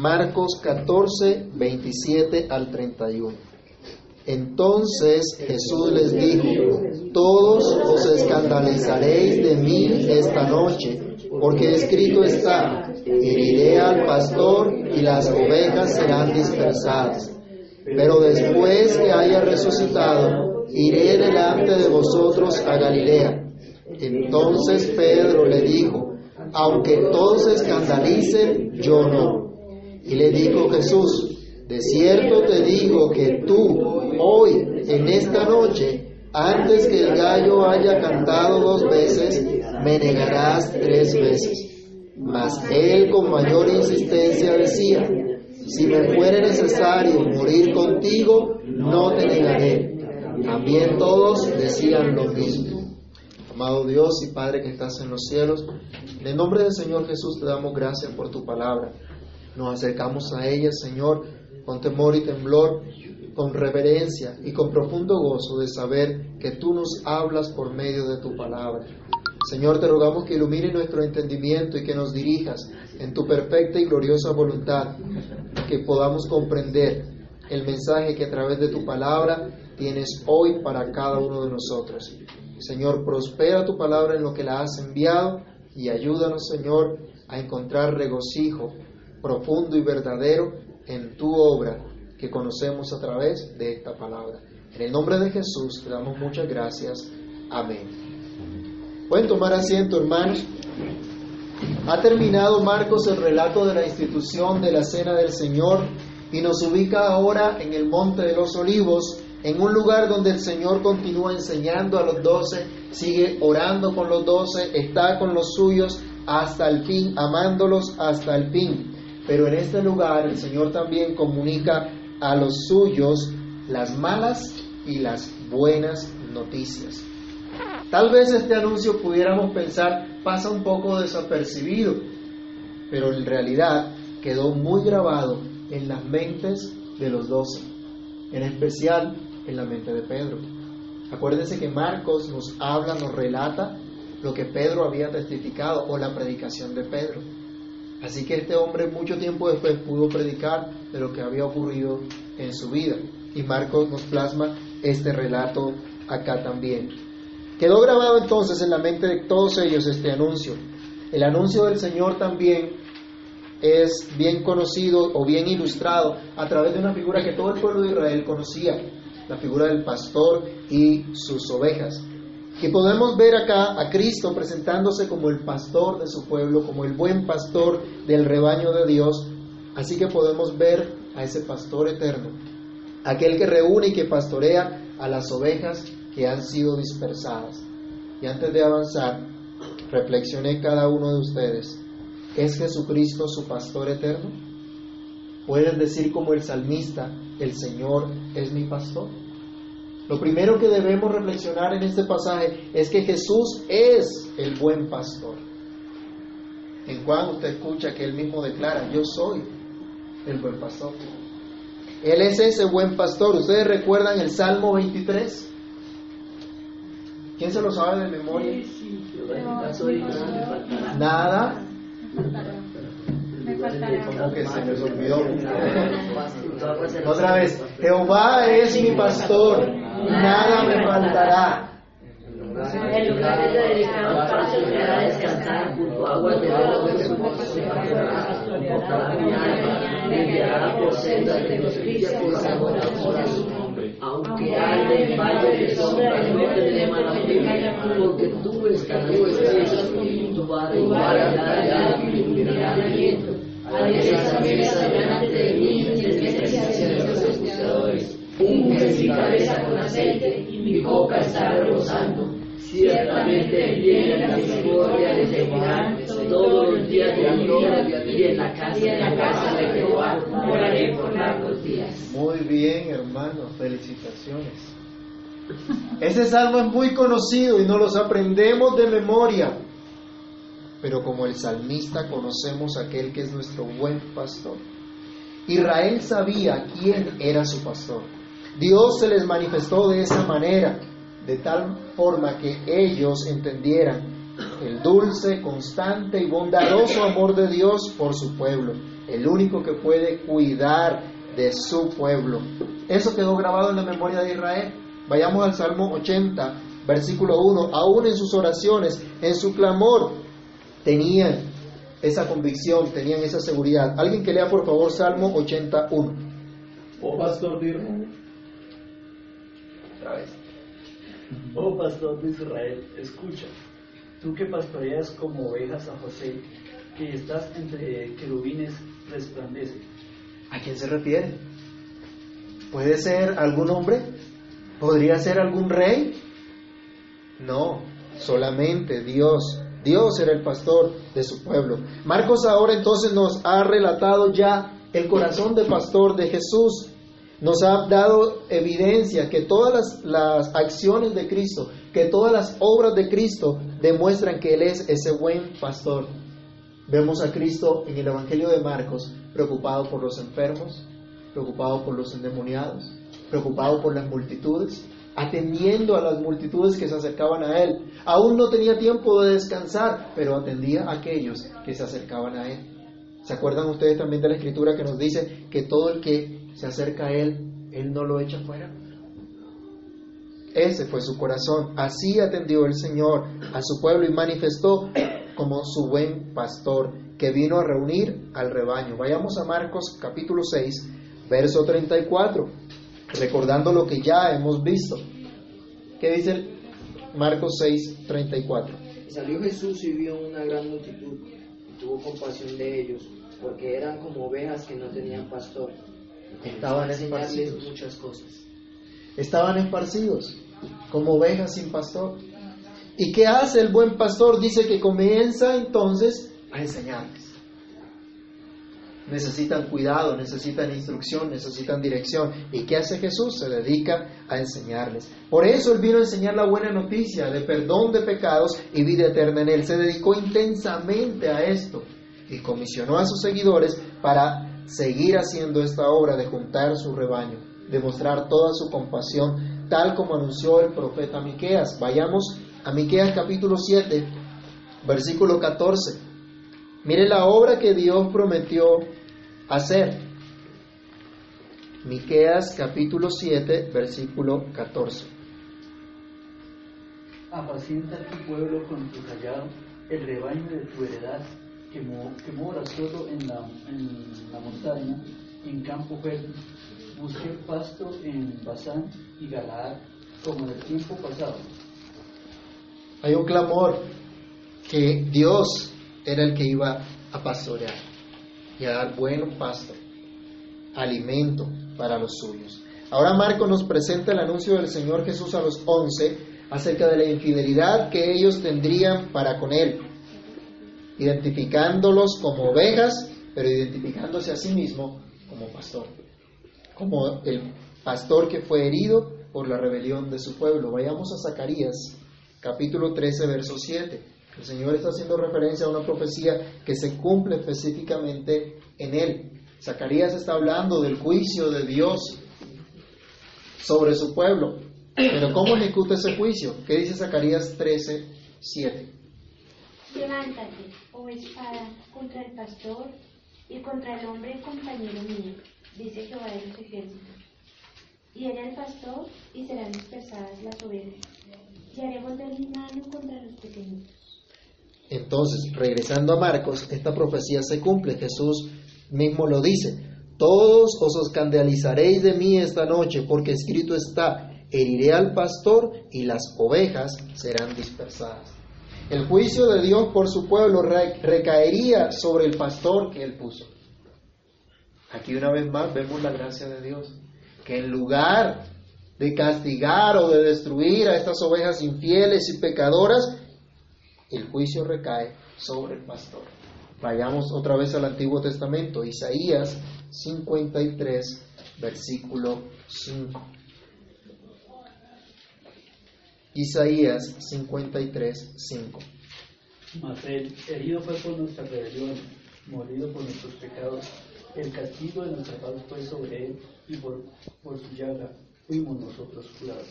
Marcos 14, 27 al 31. Entonces Jesús les dijo, todos os escandalizaréis de mí esta noche, porque escrito está, heriré al pastor y las ovejas serán dispersadas. Pero después que haya resucitado, iré delante de vosotros a Galilea. Entonces Pedro le dijo, aunque todos escandalicen, yo no. Y le dijo Jesús, de cierto te digo que tú, hoy, en esta noche, antes que el gallo haya cantado dos veces, me negarás tres veces. Mas él con mayor insistencia decía, si me fuere necesario morir contigo, no te negaré. También todos decían lo mismo. Amado Dios y Padre que estás en los cielos, en el nombre del Señor Jesús te damos gracias por tu palabra. Nos acercamos a ella, Señor, con temor y temblor, con reverencia y con profundo gozo de saber que tú nos hablas por medio de tu palabra. Señor, te rogamos que ilumine nuestro entendimiento y que nos dirijas en tu perfecta y gloriosa voluntad, que podamos comprender el mensaje que a través de tu palabra tienes hoy para cada uno de nosotros. Señor, prospera tu palabra en lo que la has enviado y ayúdanos, Señor, a encontrar regocijo profundo y verdadero en tu obra que conocemos a través de esta palabra. En el nombre de Jesús te damos muchas gracias. Amén. Pueden tomar asiento, hermanos. Ha terminado Marcos el relato de la institución de la Cena del Señor y nos ubica ahora en el Monte de los Olivos, en un lugar donde el Señor continúa enseñando a los doce, sigue orando con los doce, está con los suyos hasta el fin, amándolos hasta el fin. Pero en este lugar el Señor también comunica a los suyos las malas y las buenas noticias. Tal vez este anuncio pudiéramos pensar pasa un poco desapercibido, pero en realidad quedó muy grabado en las mentes de los doce, en especial en la mente de Pedro. Acuérdense que Marcos nos habla, nos relata lo que Pedro había testificado o la predicación de Pedro. Así que este hombre mucho tiempo después pudo predicar de lo que había ocurrido en su vida. Y Marcos nos plasma este relato acá también. Quedó grabado entonces en la mente de todos ellos este anuncio. El anuncio del Señor también es bien conocido o bien ilustrado a través de una figura que todo el pueblo de Israel conocía, la figura del pastor y sus ovejas que podemos ver acá a Cristo presentándose como el pastor de su pueblo, como el buen pastor del rebaño de Dios. Así que podemos ver a ese pastor eterno, aquel que reúne y que pastorea a las ovejas que han sido dispersadas. Y antes de avanzar, reflexioné cada uno de ustedes, ¿es Jesucristo su pastor eterno? Pueden decir como el salmista, el Señor es mi pastor. Lo primero que debemos reflexionar en este pasaje es que Jesús es el buen pastor. En Juan usted escucha que él mismo declara, yo soy el buen pastor. Él es ese buen pastor. ¿Ustedes recuerdan el Salmo 23? ¿Quién se lo sabe de memoria? Nada. Como que se me olvidó. Otra vez, Jehová es mi pastor, nada me faltará. El lugar es dedicado para a descansar junto a aguas de oro me guiará por sendas de justicia por amor a su nombre. Aunque haya en valle de sombra, no tendré mala porque tú estás con tu vara dará mi aliento. Haré mesa delante de mí escuchadores. Unge mi cabeza con aceite y mi boca está rebosando. Ciertamente y la misericordia de Jehová todos los días de mi vida y en la casa de la casa de Jehová moraré por largos días. Muy bien, hermano, felicitaciones. Ese salmo es muy conocido y nos los aprendemos de memoria. Pero como el salmista conocemos a aquel que es nuestro buen pastor. Israel sabía quién era su pastor. Dios se les manifestó de esa manera, de tal forma que ellos entendieran el dulce, constante y bondadoso amor de Dios por su pueblo, el único que puede cuidar de su pueblo. Eso quedó grabado en la memoria de Israel. Vayamos al Salmo 80, versículo 1. Aún en sus oraciones, en su clamor, tenían esa convicción, tenían esa seguridad. Alguien que lea por favor Salmo 81. Oh pastor de Israel. Oh pastor de Israel, escucha. Tú que pastoreas como ovejas a José, que estás entre querubines, resplandece. ¿A quién se refiere? ¿Puede ser algún hombre? ¿Podría ser algún rey? No, solamente Dios. Dios era el pastor de su pueblo. Marcos ahora entonces nos ha relatado ya el corazón de pastor de Jesús. Nos ha dado evidencia que todas las, acciones de Cristo, que todas las obras de Cristo demuestran que Él es ese buen pastor. Vemos a Cristo en el Evangelio de Marcos preocupado por los enfermos, preocupado por los endemoniados, preocupado por las multitudes, atendiendo a las multitudes que se acercaban a Él. Aún no tenía tiempo de descansar, pero atendía a aquellos que se acercaban a Él. ¿Se acuerdan ustedes también de la escritura que nos dice que todo el que se acerca a Él, Él no lo echa fuera? Ese fue su corazón. Así atendió el Señor a su pueblo y manifestó como su buen pastor que vino a reunir al rebaño. Vayamos a Marcos capítulo 6, verso 34, recordando lo que ya hemos visto. ¿Qué dice Marcos 6, 34? Y salió Jesús y vio una gran multitud y tuvo compasión de ellos, porque eran como ovejas que no tenían pastor. Estaban esparcidos. muchas cosas. Estaban esparcidos como ovejas sin pastor. ¿Y qué hace el buen pastor? Dice que comienza entonces a enseñarles. Necesitan cuidado, necesitan instrucción, necesitan dirección. ¿Y qué hace Jesús? Se dedica a enseñarles. Por eso Él vino a enseñar la buena noticia de perdón de pecados y vida eterna en Él. Se dedicó intensamente a esto y comisionó a sus seguidores para seguir haciendo esta obra de juntar su rebaño, de mostrar toda su compasión, tal como anunció el profeta Miqueas. Vayamos a Miqueas capítulo 7, versículo 14. Mire la obra que Dios prometió hacer. Miqueas capítulo 7, versículo 14. Apacienta tu pueblo con tu callado, el rebaño de tu heredad, que, mo- que mora solo en la, en la montaña, en campo verde. Busque pasto en Basán y Galaad, como en el tiempo pasado. Hay un clamor que Dios era el que iba a pastorear y a dar buen pasto, alimento para los suyos. Ahora Marco nos presenta el anuncio del Señor Jesús a los once acerca de la infidelidad que ellos tendrían para con Él, identificándolos como ovejas, pero identificándose a sí mismo como pastor, como el pastor que fue herido por la rebelión de su pueblo. Vayamos a Zacarías capítulo 13, verso 7. El Señor está haciendo referencia a una profecía que se cumple específicamente en él. Zacarías está hablando del juicio de Dios sobre su pueblo. Pero ¿cómo ejecuta ese juicio? ¿Qué dice Zacarías 13, 7? Levántate, oh espada, contra el pastor y contra el hombre compañero mío, dice Jehová de los ejércitos. Y era el pastor y serán dispersadas las ovejas. Y volver mi mano contra los pequeñitos. Entonces, regresando a Marcos, esta profecía se cumple. Jesús mismo lo dice. Todos os escandalizaréis de mí esta noche, porque escrito está, heriré al pastor y las ovejas serán dispersadas. El juicio de Dios por su pueblo re- recaería sobre el pastor que él puso. Aquí una vez más vemos la gracia de Dios, que en lugar de castigar o de destruir a estas ovejas infieles y pecadoras, el juicio recae sobre el pastor. Vayamos otra vez al Antiguo Testamento, Isaías 53, versículo 5. Isaías 53, 5. Mas él, herido fue por nuestra rebelión, molido por nuestros pecados. El castigo de nuestra paz fue sobre él, y por, por su llaga fuimos nosotros curados.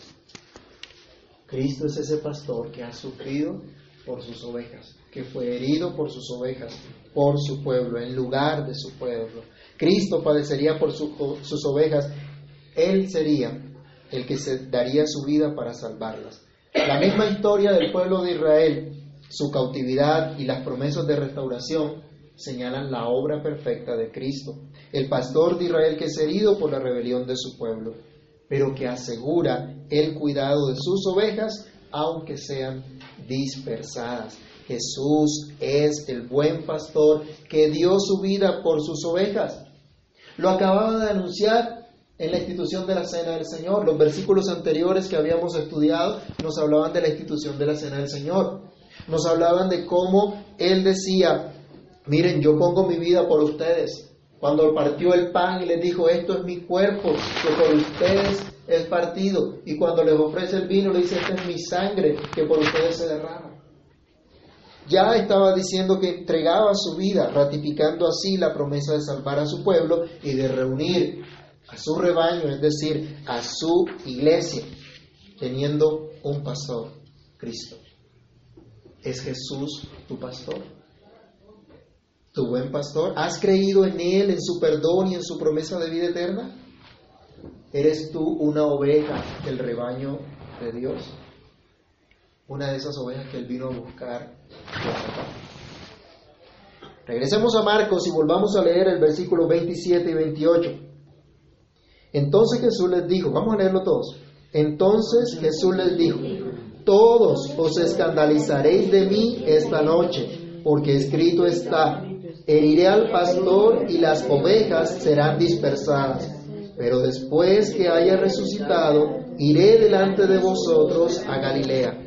Cristo es ese pastor que ha sufrido por sus ovejas. que fue herido por sus ovejas, por su pueblo, en lugar de su pueblo. Cristo padecería por sus ovejas, Él sería el que se daría su vida para salvarlas. La misma historia del pueblo de Israel, su cautividad y las promesas de restauración señalan la obra perfecta de Cristo, el pastor de Israel que es herido por la rebelión de su pueblo, pero que asegura el cuidado de sus ovejas aunque sean dispersadas. Jesús es el buen pastor que dio su vida por sus ovejas. Lo acababa de anunciar en la institución de la Cena del Señor. Los versículos anteriores que habíamos estudiado nos hablaban de la institución de la Cena del Señor. Nos hablaban de cómo Él decía, miren, yo pongo mi vida por ustedes. Cuando partió el pan y les dijo, esto es mi cuerpo, que por ustedes es partido. Y cuando les ofrece el vino, le dice, esta es mi sangre, que por ustedes se derrama. Ya estaba diciendo que entregaba su vida, ratificando así la promesa de salvar a su pueblo y de reunir a su rebaño, es decir, a su iglesia, teniendo un pastor, Cristo. ¿Es Jesús tu pastor? ¿Tu buen pastor? ¿Has creído en Él, en su perdón y en su promesa de vida eterna? ¿Eres tú una oveja del rebaño de Dios? Una de esas ovejas que Él vino a buscar. Regresemos a Marcos y volvamos a leer el versículo 27 y 28. Entonces Jesús les dijo, vamos a leerlo todos. Entonces Jesús les dijo, todos os escandalizaréis de mí esta noche, porque escrito está, heriré al pastor y las ovejas serán dispersadas. Pero después que haya resucitado, iré delante de vosotros a Galilea.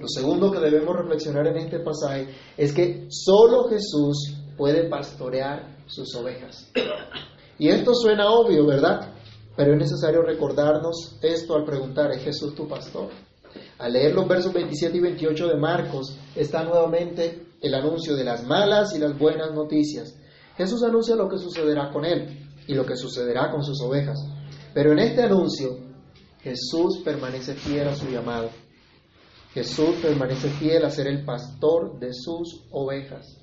Lo segundo que debemos reflexionar en este pasaje es que solo Jesús puede pastorear sus ovejas. Y esto suena obvio, ¿verdad? Pero es necesario recordarnos esto al preguntar, ¿es Jesús tu pastor? Al leer los versos 27 y 28 de Marcos, está nuevamente el anuncio de las malas y las buenas noticias. Jesús anuncia lo que sucederá con él y lo que sucederá con sus ovejas. Pero en este anuncio, Jesús permanece fiel a su llamado. Jesús permanece fiel a ser el pastor de sus ovejas.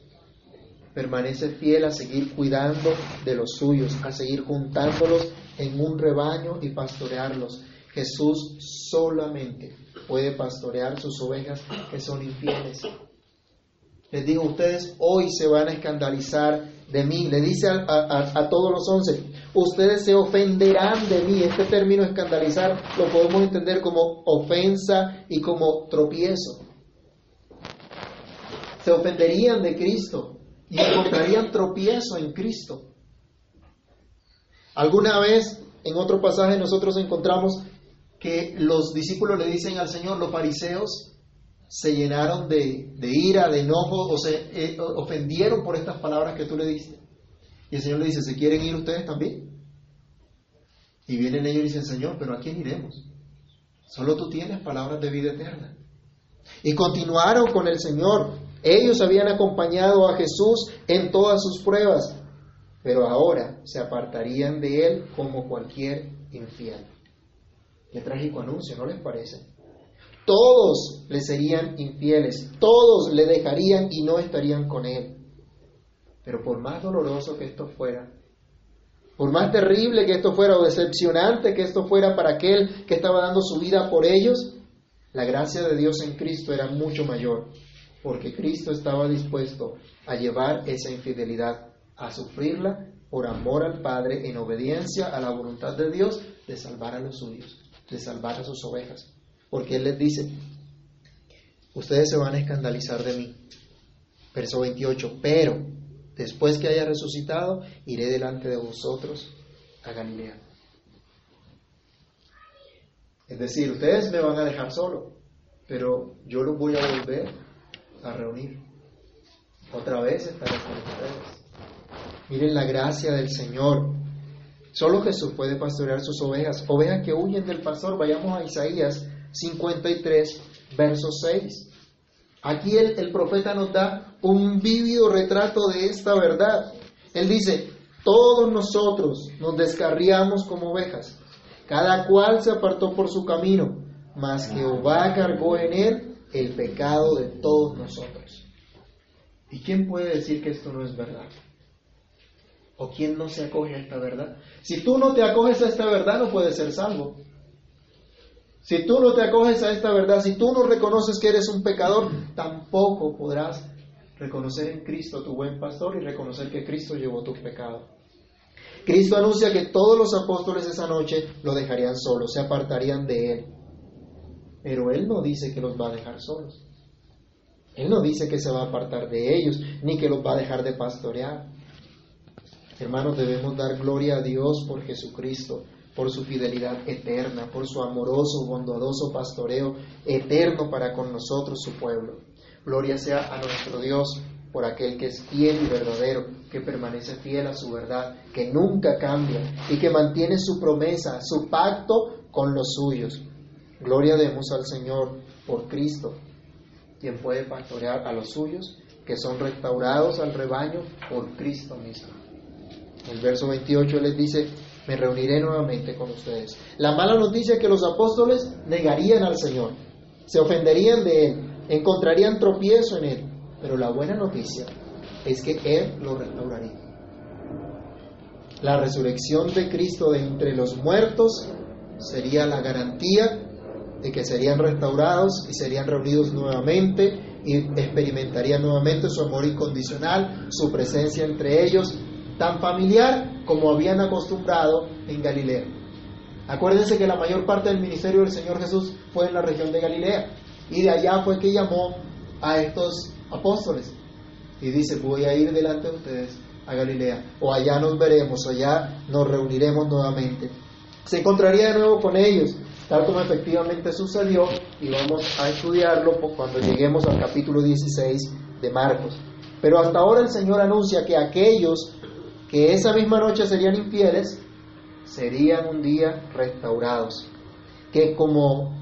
Permanece fiel a seguir cuidando de los suyos, a seguir juntándolos en un rebaño y pastorearlos. Jesús solamente puede pastorear sus ovejas que son infieles. Les digo, ustedes hoy se van a escandalizar de mí. Le dice a, todos los once, ustedes se ofenderán de mí. Este término escandalizar lo podemos entender como ofensa y como tropiezo. Se ofenderían de Cristo y encontrarían tropiezo en Cristo. Alguna vez en otro pasaje nosotros encontramos que los discípulos le dicen al Señor, los fariseos se llenaron de, ira, de enojo, o se eh, ofendieron por estas palabras que tú le diste. Y el Señor le dice, ¿se quieren ir ustedes también? Y vienen ellos y dicen, Señor, pero ¿a quién iremos? Solo tú tienes palabras de vida eterna. Y continuaron con el Señor. Ellos habían acompañado a Jesús en todas sus pruebas, pero ahora se apartarían de Él como cualquier infiel. Qué trágico anuncio, ¿no les parece? todos le serían infieles, todos le dejarían y no estarían con él. Pero por más doloroso que esto fuera, por más terrible que esto fuera o decepcionante que esto fuera para aquel que estaba dando su vida por ellos, la gracia de Dios en Cristo era mucho mayor, porque Cristo estaba dispuesto a llevar esa infidelidad, a sufrirla por amor al Padre, en obediencia a la voluntad de Dios de salvar a los suyos, de salvar a sus ovejas porque Él les dice, ustedes se van a escandalizar de mí. Verso 28, pero después que haya resucitado, iré delante de vosotros a Galilea. Es decir, ustedes me van a dejar solo, pero yo los voy a volver a reunir. Otra vez estaré con. Miren la gracia del Señor. Solo Jesús puede pastorear sus ovejas, ovejas que huyen del pastor. Vayamos a Isaías 53, verso 6. Aquí el, el profeta nos da un vívido retrato de esta verdad. Él dice, todos nosotros nos descarriamos como ovejas, cada cual se apartó por su camino, mas Jehová cargó en él el pecado de todos nosotros. ¿Y quién puede decir que esto no es verdad? ¿O quién no se acoge a esta verdad? Si tú no te acoges a esta verdad, no puedes ser salvo. Si tú no te acoges a esta verdad, si tú no reconoces que eres un pecador, tampoco podrás reconocer en Cristo tu buen pastor y reconocer que Cristo llevó tu pecado. Cristo anuncia que todos los apóstoles esa noche lo dejarían solo, se apartarían de él. Pero Él no dice que los va a dejar solos. Él no dice que se va a apartar de ellos, ni que los va a dejar de pastorear. Hermanos, debemos dar gloria a Dios por Jesucristo, por su fidelidad eterna, por su amoroso, bondadoso pastoreo eterno para con nosotros, su pueblo. Gloria sea a nuestro Dios por aquel que es fiel y verdadero, que permanece fiel a su verdad, que nunca cambia y que mantiene su promesa, su pacto con los suyos. Gloria demos al Señor por Cristo, quien puede pastorear a los suyos, que son restaurados al rebaño por Cristo mismo. El verso 28 les dice, me reuniré nuevamente con ustedes. La mala noticia es que los apóstoles negarían al Señor, se ofenderían de Él, encontrarían tropiezo en Él, pero la buena noticia es que Él lo restauraría. La resurrección de Cristo de entre los muertos sería la garantía de que serían restaurados y serían reunidos nuevamente y experimentarían nuevamente su amor incondicional, su presencia entre ellos, tan familiar como habían acostumbrado en Galilea. Acuérdense que la mayor parte del ministerio del Señor Jesús fue en la región de Galilea y de allá fue que llamó a estos apóstoles y dice, voy a ir delante de ustedes a Galilea, o allá nos veremos, o allá nos reuniremos nuevamente. Se encontraría de nuevo con ellos, tal como efectivamente sucedió, y vamos a estudiarlo cuando lleguemos al capítulo 16 de Marcos. Pero hasta ahora el Señor anuncia que aquellos que esa misma noche serían infieles, serían un día restaurados. Que como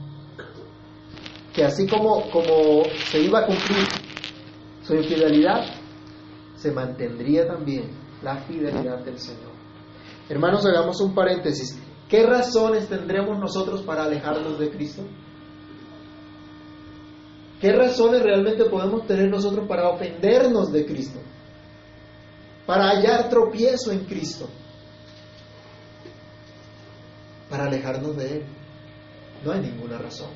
que así como, como se iba a cumplir su infidelidad, se mantendría también la fidelidad del Señor. Hermanos, hagamos un paréntesis. ¿Qué razones tendremos nosotros para alejarnos de Cristo? ¿Qué razones realmente podemos tener nosotros para ofendernos de Cristo? Para hallar tropiezo en Cristo. Para alejarnos de Él. No hay ninguna razón.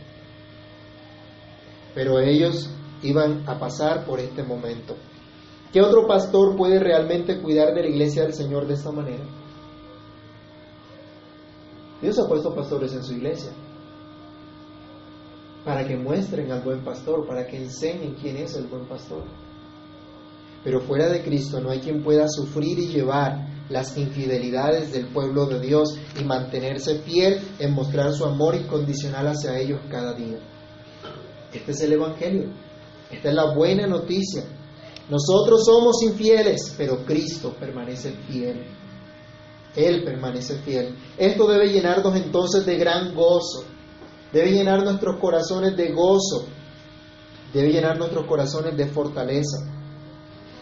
Pero ellos iban a pasar por este momento. ¿Qué otro pastor puede realmente cuidar de la iglesia del Señor de esta manera? Dios ha puesto pastores en su iglesia para que muestren al buen pastor, para que enseñen quién es el buen pastor. Pero fuera de Cristo no hay quien pueda sufrir y llevar las infidelidades del pueblo de Dios y mantenerse fiel en mostrar su amor incondicional hacia ellos cada día. Este es el Evangelio. Esta es la buena noticia. Nosotros somos infieles, pero Cristo permanece fiel. Él permanece fiel. Esto debe llenarnos entonces de gran gozo. Debe llenar nuestros corazones de gozo. Debe llenar nuestros corazones de fortaleza.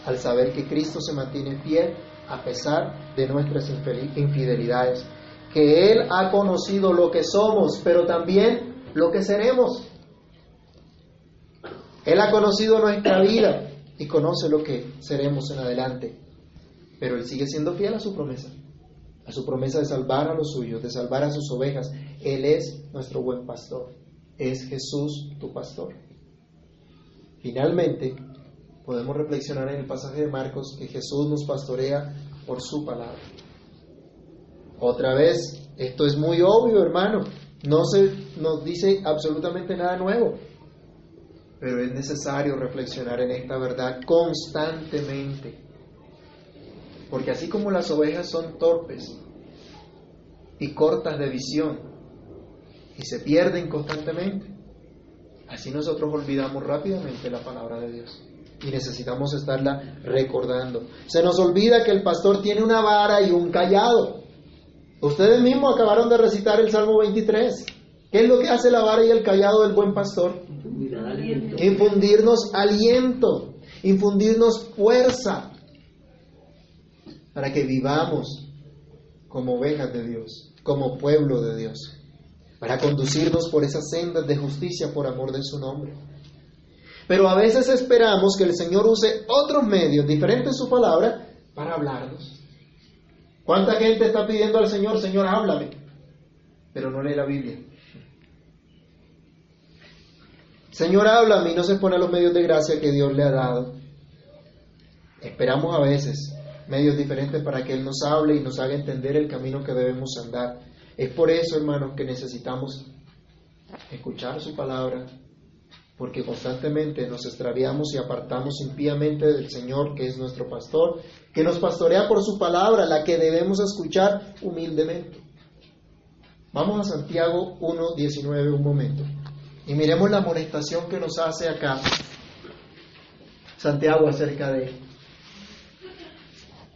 Al saber que Cristo se mantiene fiel a pesar de nuestras infidelidades. Que Él ha conocido lo que somos, pero también lo que seremos. Él ha conocido nuestra vida y conoce lo que seremos en adelante. Pero Él sigue siendo fiel a su promesa, a su promesa de salvar a los suyos, de salvar a sus ovejas. Él es nuestro buen pastor. Es Jesús tu pastor. Finalmente, podemos reflexionar en el pasaje de Marcos que Jesús nos pastorea por su palabra. Otra vez, esto es muy obvio, hermano. No se nos dice absolutamente nada nuevo pero es necesario reflexionar en esta verdad constantemente. Porque así como las ovejas son torpes y cortas de visión y se pierden constantemente, así nosotros olvidamos rápidamente la palabra de Dios y necesitamos estarla recordando. Se nos olvida que el pastor tiene una vara y un callado. Ustedes mismos acabaron de recitar el Salmo 23. ¿Qué es lo que hace la vara y el callado del buen pastor? Infundirnos aliento, infundirnos fuerza para que vivamos como ovejas de Dios, como pueblo de Dios, para conducirnos por esas sendas de justicia por amor de su nombre. Pero a veces esperamos que el Señor use otros medios diferentes de su palabra para hablarnos. ¿Cuánta gente está pidiendo al Señor, Señor, háblame? Pero no lee la Biblia. Señor, háblame y no se pone a los medios de gracia que Dios le ha dado. Esperamos a veces medios diferentes para que Él nos hable y nos haga entender el camino que debemos andar. Es por eso, hermanos, que necesitamos escuchar su palabra, porque constantemente nos extraviamos y apartamos impíamente del Señor, que es nuestro pastor, que nos pastorea por su palabra, la que debemos escuchar humildemente. Vamos a Santiago 1.19 un momento y miremos la amonestación que nos hace acá Santiago acerca de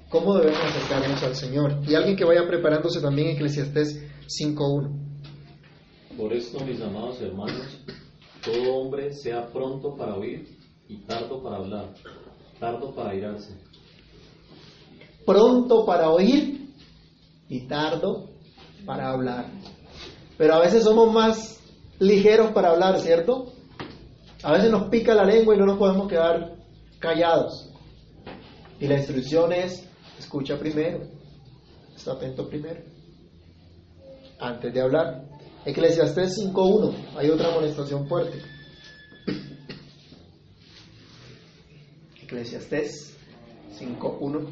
cómo debemos acercarnos al Señor. Y alguien que vaya preparándose también Eclesiastés 5.1. Por esto, mis amados hermanos, todo hombre sea pronto para oír y tardo para hablar, tardo para irarse. Pronto para oír y tardo para hablar. Pero a veces somos más ligeros para hablar, ¿cierto? A veces nos pica la lengua y no nos podemos quedar callados. Y la instrucción es, escucha primero, está atento primero, antes de hablar. Eclesiastés 5.1, hay otra amonestación fuerte. Eclesiastés 5.1.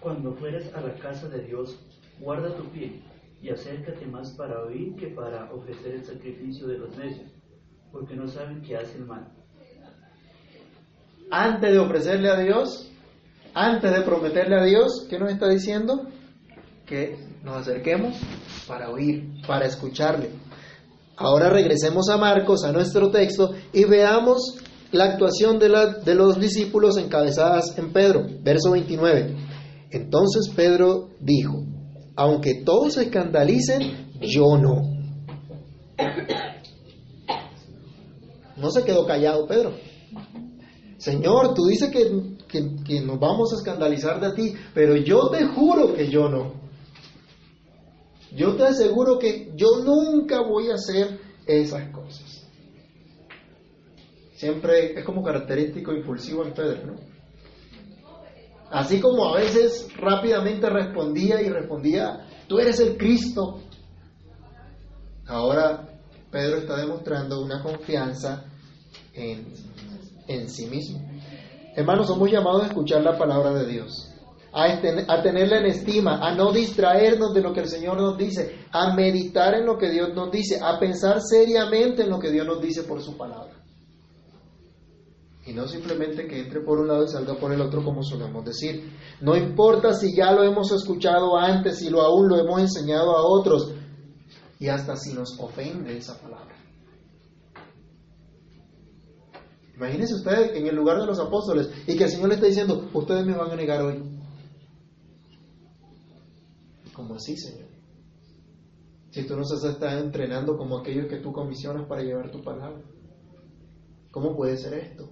Cuando fueres a la casa de Dios, guarda tu pie y acércate más para oír que para ofrecer el sacrificio de los necios, porque no saben que hacen mal. Antes de ofrecerle a Dios, antes de prometerle a Dios, ¿qué nos está diciendo? Que nos acerquemos para oír, para escucharle. Ahora regresemos a Marcos, a nuestro texto, y veamos la actuación de, la, de los discípulos encabezadas en Pedro, verso 29. Entonces Pedro dijo, aunque todos se escandalicen, yo no. No se quedó callado Pedro. Señor, tú dices que, que, que, nos vamos a escandalizar de ti, pero yo te juro que yo no. Yo te aseguro que yo nunca voy a hacer esas cosas. Siempre es como característico impulsivo en Pedro, ¿no? Así como a veces rápidamente respondía y respondía, tú eres el Cristo. Ahora Pedro está demostrando una confianza en, en sí mismo. Hermanos, somos llamados a escuchar la palabra de Dios, a, a tenerla en estima, a no distraernos de lo que el Señor nos dice, a meditar en lo que Dios nos dice, a pensar seriamente en lo que Dios nos dice por su palabra. Y no simplemente que entre por un lado y salga por el otro como solemos decir. No importa si ya lo hemos escuchado antes, si lo aún lo hemos enseñado a otros, y hasta si nos ofende esa palabra. Imagínense ustedes en el lugar de los apóstoles y que el Señor le está diciendo, ustedes me van a negar hoy. ¿Cómo así, Señor? Si tú nos has estado entrenando como aquellos que tú comisionas para llevar tu palabra. ¿Cómo puede ser esto?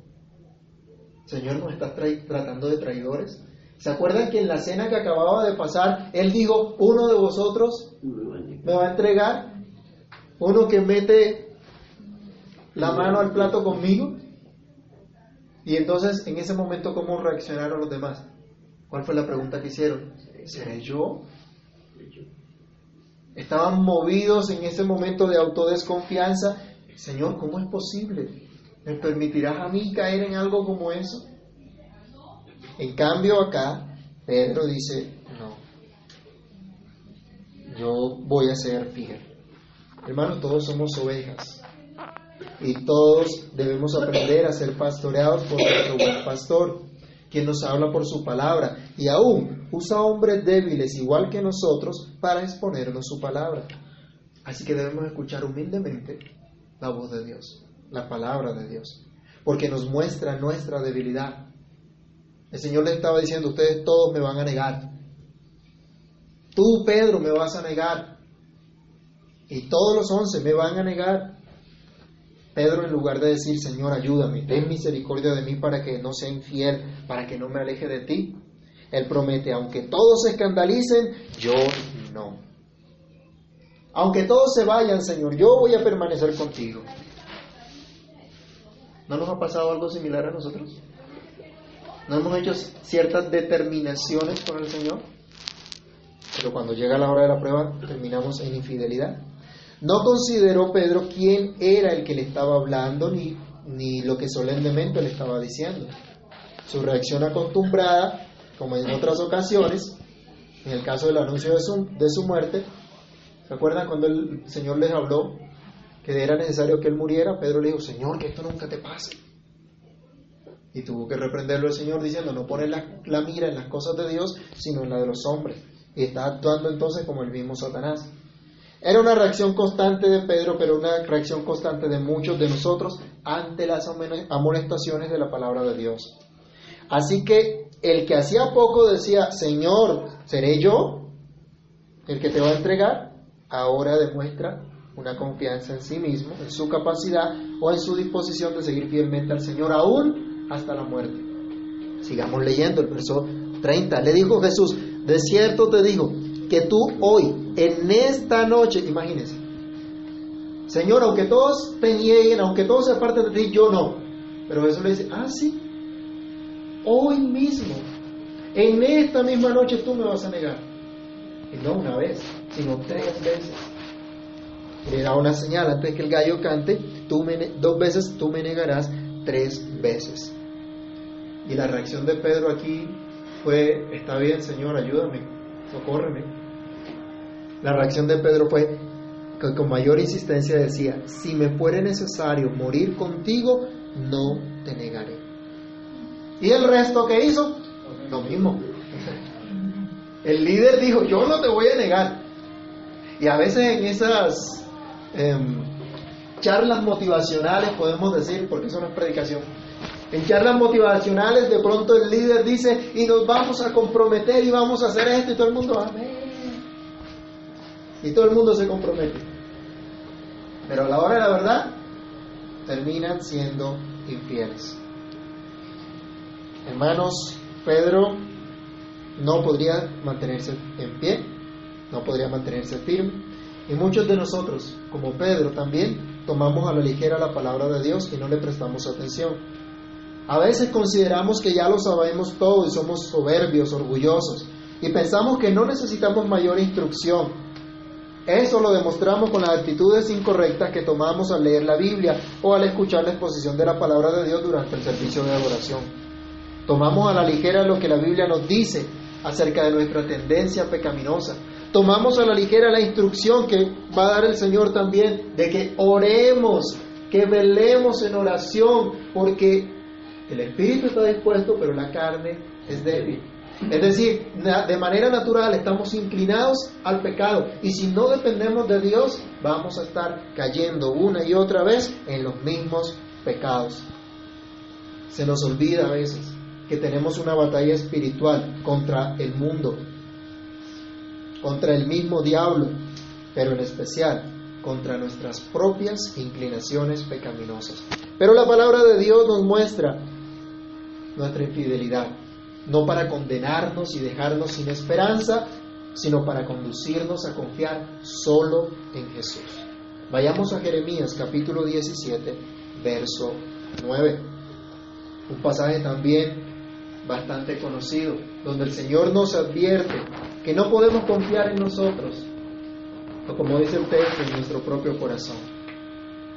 Señor, ¿nos estás tratando de traidores? ¿Se acuerdan que en la cena que acababa de pasar, Él dijo, uno de vosotros me va a entregar? Uno que mete la mano al plato conmigo. Y entonces, en ese momento, ¿cómo reaccionaron los demás? ¿Cuál fue la pregunta que hicieron? ¿Seré yo? Estaban movidos en ese momento de autodesconfianza. Señor, ¿cómo es posible? ¿Me permitirás a mí caer en algo como eso? En cambio acá, Pedro dice, no, yo voy a ser fiel. Hermanos, todos somos ovejas y todos debemos aprender a ser pastoreados por nuestro buen pastor, quien nos habla por su palabra y aún usa hombres débiles igual que nosotros para exponernos su palabra. Así que debemos escuchar humildemente la voz de Dios la palabra de Dios, porque nos muestra nuestra debilidad. El Señor le estaba diciendo, ustedes todos me van a negar. Tú, Pedro, me vas a negar. Y todos los once me van a negar. Pedro, en lugar de decir, Señor, ayúdame, ten misericordia de mí para que no sea infiel, para que no me aleje de ti, Él promete, aunque todos se escandalicen, yo no. Aunque todos se vayan, Señor, yo voy a permanecer contigo. ¿No nos ha pasado algo similar a nosotros? ¿No hemos hecho ciertas determinaciones con el Señor? Pero cuando llega la hora de la prueba terminamos en infidelidad. No consideró Pedro quién era el que le estaba hablando ni, ni lo que solemnemente le estaba diciendo. Su reacción acostumbrada, como en otras ocasiones, en el caso del anuncio de su, de su muerte, ¿se acuerdan cuando el Señor les habló que era necesario que él muriera? Pedro le dijo, Señor, que esto nunca te pase. Y tuvo que reprenderlo el Señor diciendo, no pones la, la mira en las cosas de Dios, sino en la de los hombres. Y está actuando entonces como el mismo Satanás. Era una reacción constante de Pedro, pero una reacción constante de muchos de nosotros ante las amonestaciones de la palabra de Dios. Así que el que hacía poco decía, Señor, ¿seré yo el que te va a entregar? Ahora demuestra una confianza en sí mismo, en su capacidad o en su disposición de seguir fielmente al Señor aún hasta la muerte. Sigamos leyendo el verso 30. Le dijo Jesús, de cierto te digo, que tú hoy, en esta noche, imagínense, Señor, aunque todos te nieguen, aunque todos se aparten de ti, yo no. Pero eso le dice, ah, sí, hoy mismo, en esta misma noche tú me vas a negar. Y no una vez, sino tres veces. Le da una señal antes que el gallo cante, tú me, dos veces tú me negarás tres veces. Y la reacción de Pedro aquí fue, está bien Señor, ayúdame, socórreme. La reacción de Pedro fue que con mayor insistencia decía, si me fuere necesario morir contigo, no te negaré. ¿Y el resto que hizo? Lo mismo. El líder dijo, yo no te voy a negar. Y a veces en esas em, charlas motivacionales, podemos decir, porque eso no es predicación, en charlas motivacionales de pronto el líder dice, y nos vamos a comprometer y vamos a hacer esto, y todo el mundo, amén y todo el mundo se compromete. Pero a la hora de la verdad, terminan siendo infieles. Hermanos, Pedro no podría mantenerse en pie, no podría mantenerse firme. Y muchos de nosotros, como Pedro también, tomamos a la ligera la palabra de Dios y no le prestamos atención. A veces consideramos que ya lo sabemos todo y somos soberbios, orgullosos, y pensamos que no necesitamos mayor instrucción eso lo demostramos con las actitudes incorrectas que tomamos al leer la Biblia o al escuchar la exposición de la palabra de Dios durante el servicio de adoración. Tomamos a la ligera lo que la Biblia nos dice acerca de nuestra tendencia pecaminosa. Tomamos a la ligera la instrucción que va a dar el Señor también de que oremos, que velemos en oración, porque el espíritu está dispuesto, pero la carne es débil. Es decir, de manera natural estamos inclinados al pecado y si no dependemos de Dios vamos a estar cayendo una y otra vez en los mismos pecados. Se nos olvida a veces que tenemos una batalla espiritual contra el mundo, contra el mismo diablo, pero en especial contra nuestras propias inclinaciones pecaminosas. Pero la palabra de Dios nos muestra nuestra infidelidad no para condenarnos y dejarnos sin esperanza, sino para conducirnos a confiar solo en Jesús. Vayamos a Jeremías capítulo 17, verso 9. Un pasaje también bastante conocido, donde el Señor nos advierte que no podemos confiar en nosotros, o como dice el texto, en nuestro propio corazón.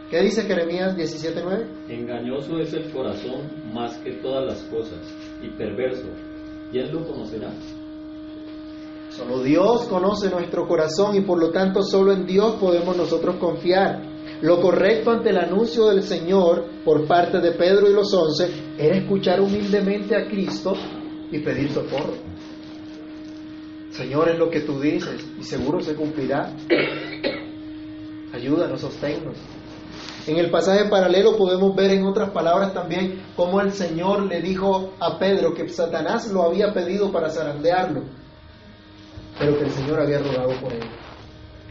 ¿Qué dice Jeremías 17:9? Engañoso es el corazón más que todas las cosas y perverso. ¿Quién lo conocerá? Solo Dios conoce nuestro corazón y por lo tanto solo en Dios podemos nosotros confiar. Lo correcto ante el anuncio del Señor por parte de Pedro y los once era escuchar humildemente a Cristo y pedir socorro. Señor, es lo que tú dices y seguro se cumplirá. Ayúdanos, sosténnos. En el pasaje paralelo podemos ver en otras palabras también cómo el Señor le dijo a Pedro que Satanás lo había pedido para zarandearlo, pero que el Señor había rogado por él,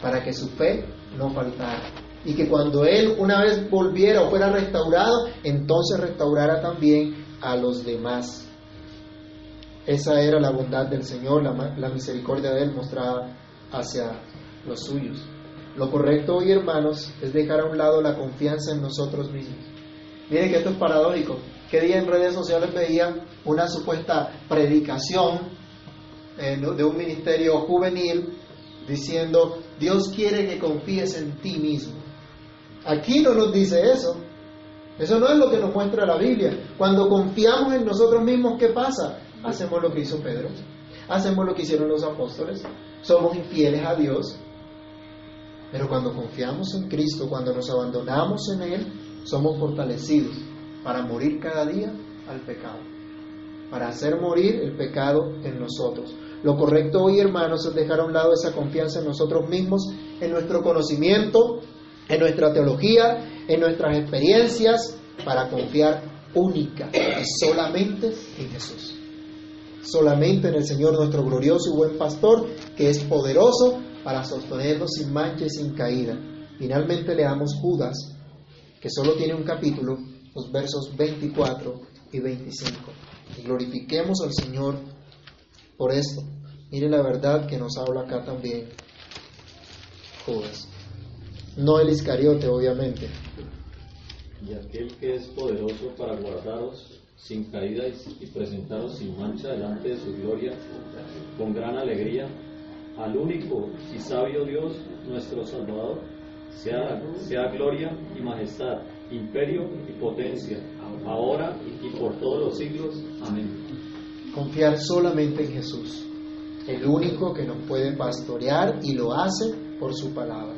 para que su fe no faltara. Y que cuando él una vez volviera o fuera restaurado, entonces restaurara también a los demás. Esa era la bondad del Señor, la, misericordia de Él mostrada hacia los suyos. Lo correcto hoy, hermanos, es dejar a un lado la confianza en nosotros mismos Miren que esto es paradójico. Que día en redes sociales veía una supuesta predicación eh, de un ministerio juvenil diciendo, Dios quiere que confíes en ti mismo. Aquí no nos dice eso. Eso no es lo que nos muestra la Biblia. Cuando confiamos en nosotros mismos, ¿qué pasa? Hacemos lo que hizo Pedro. Hacemos lo que hicieron los apóstoles. Somos infieles a Dios. Pero cuando confiamos en Cristo, cuando nos abandonamos en Él, somos fortalecidos para morir cada día al pecado. Para hacer morir el pecado en nosotros. Lo correcto hoy, hermanos, es dejar a un lado esa confianza en nosotros mismos, en nuestro conocimiento, en nuestra teología, en nuestras experiencias, para confiar única y solamente en Jesús. Solamente en el Señor nuestro glorioso y buen pastor, que es poderoso para sostenernos sin mancha y sin caída. Finalmente leamos Judas, que solo tiene un capítulo, los versos 24 y 25. Y glorifiquemos al Señor por esto. Mire la verdad que nos habla acá también Judas. No el Iscariote, obviamente. Y aquel que es poderoso para guardaros sin caída y presentaros sin mancha delante de su gloria, con gran alegría, al único y sabio Dios, nuestro Salvador, sea, gloria y majestad, imperio y potencia, ahora y por todos los siglos. Amén. Confiar solamente en Jesús, el único que nos puede pastorear y lo hace por su palabra.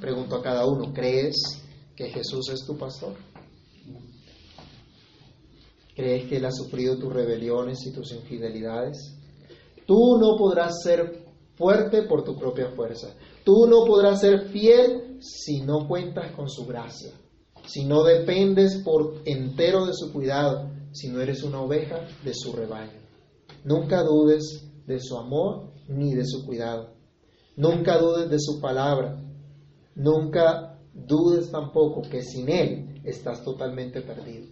Pregunto a cada uno, ¿crees que Jesús es tu pastor? ¿Crees que Él ha sufrido tus rebeliones y tus infidelidades? Tú no podrás ser fuerte por tu propia fuerza. Tú no podrás ser fiel si no cuentas con su gracia, si no dependes por entero de su cuidado, si no eres una oveja de su rebaño. Nunca dudes de su amor ni de su cuidado. Nunca dudes de su palabra. Nunca dudes tampoco que sin Él estás totalmente perdido.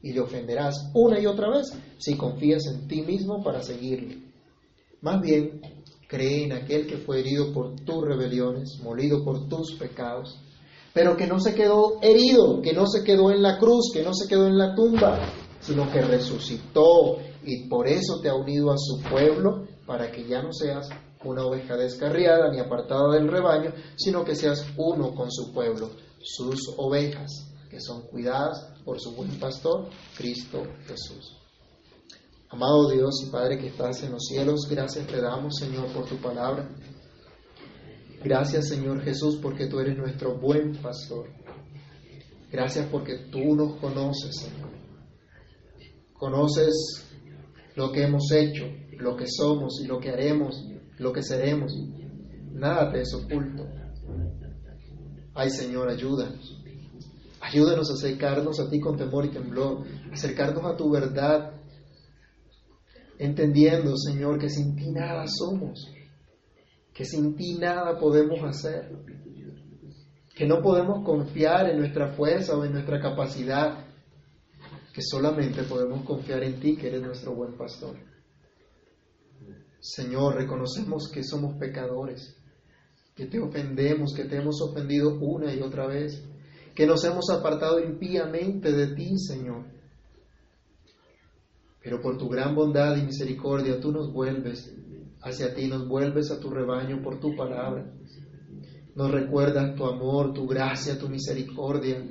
Y le ofenderás una y otra vez si confías en ti mismo para seguirle. Más bien, cree en aquel que fue herido por tus rebeliones, molido por tus pecados, pero que no se quedó herido, que no se quedó en la cruz, que no se quedó en la tumba, sino que resucitó y por eso te ha unido a su pueblo para que ya no seas una oveja descarriada ni apartada del rebaño, sino que seas uno con su pueblo, sus ovejas, que son cuidadas por su buen pastor, Cristo Jesús. Amado Dios y Padre que estás en los cielos, gracias te damos, Señor, por tu palabra. Gracias, Señor Jesús, porque tú eres nuestro buen pastor. Gracias porque tú nos conoces, Señor. Conoces lo que hemos hecho, lo que somos y lo que haremos, lo que seremos. Nada te es oculto. Ay Señor, ayúdanos. Ayúdanos a acercarnos a ti con temor y temblor, acercarnos a tu verdad, entendiendo, Señor, que sin ti nada somos, que sin ti nada podemos hacer, que no podemos confiar en nuestra fuerza o en nuestra capacidad, que solamente podemos confiar en ti, que eres nuestro buen pastor. Señor, reconocemos que somos pecadores, que te ofendemos, que te hemos ofendido una y otra vez, que nos hemos apartado impíamente de ti, Señor. Pero por tu gran bondad y misericordia tú nos vuelves hacia ti, nos vuelves a tu rebaño por tu palabra. Nos recuerdas tu amor, tu gracia, tu misericordia.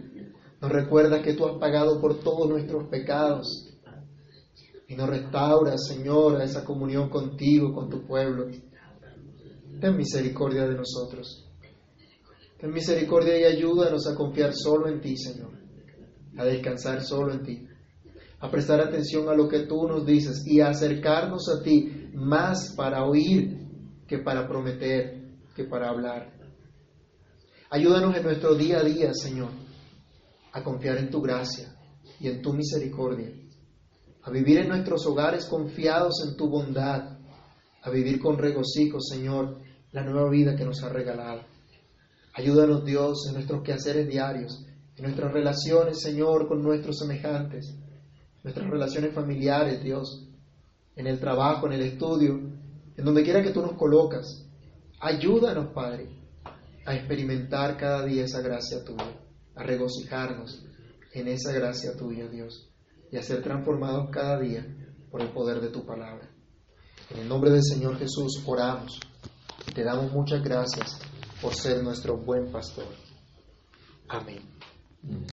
Nos recuerdas que tú has pagado por todos nuestros pecados y nos restaura, Señor, a esa comunión contigo, con tu pueblo. Ten misericordia de nosotros. Ten misericordia y ayúdanos a confiar solo en ti, Señor, a descansar solo en ti, a prestar atención a lo que tú nos dices y a acercarnos a ti más para oír que para prometer, que para hablar. Ayúdanos en nuestro día a día, Señor, a confiar en tu gracia y en tu misericordia a vivir en nuestros hogares confiados en tu bondad, a vivir con regocijo, Señor, la nueva vida que nos ha regalado. Ayúdanos, Dios, en nuestros quehaceres diarios, en nuestras relaciones, Señor, con nuestros semejantes, nuestras relaciones familiares, Dios, en el trabajo, en el estudio, en donde quiera que tú nos colocas. Ayúdanos, Padre, a experimentar cada día esa gracia tuya, a regocijarnos, en esa gracia tuya, Dios, y a ser transformados cada día por el poder de tu palabra. En el nombre del Señor Jesús oramos y te damos muchas gracias por ser nuestro buen pastor. Amén.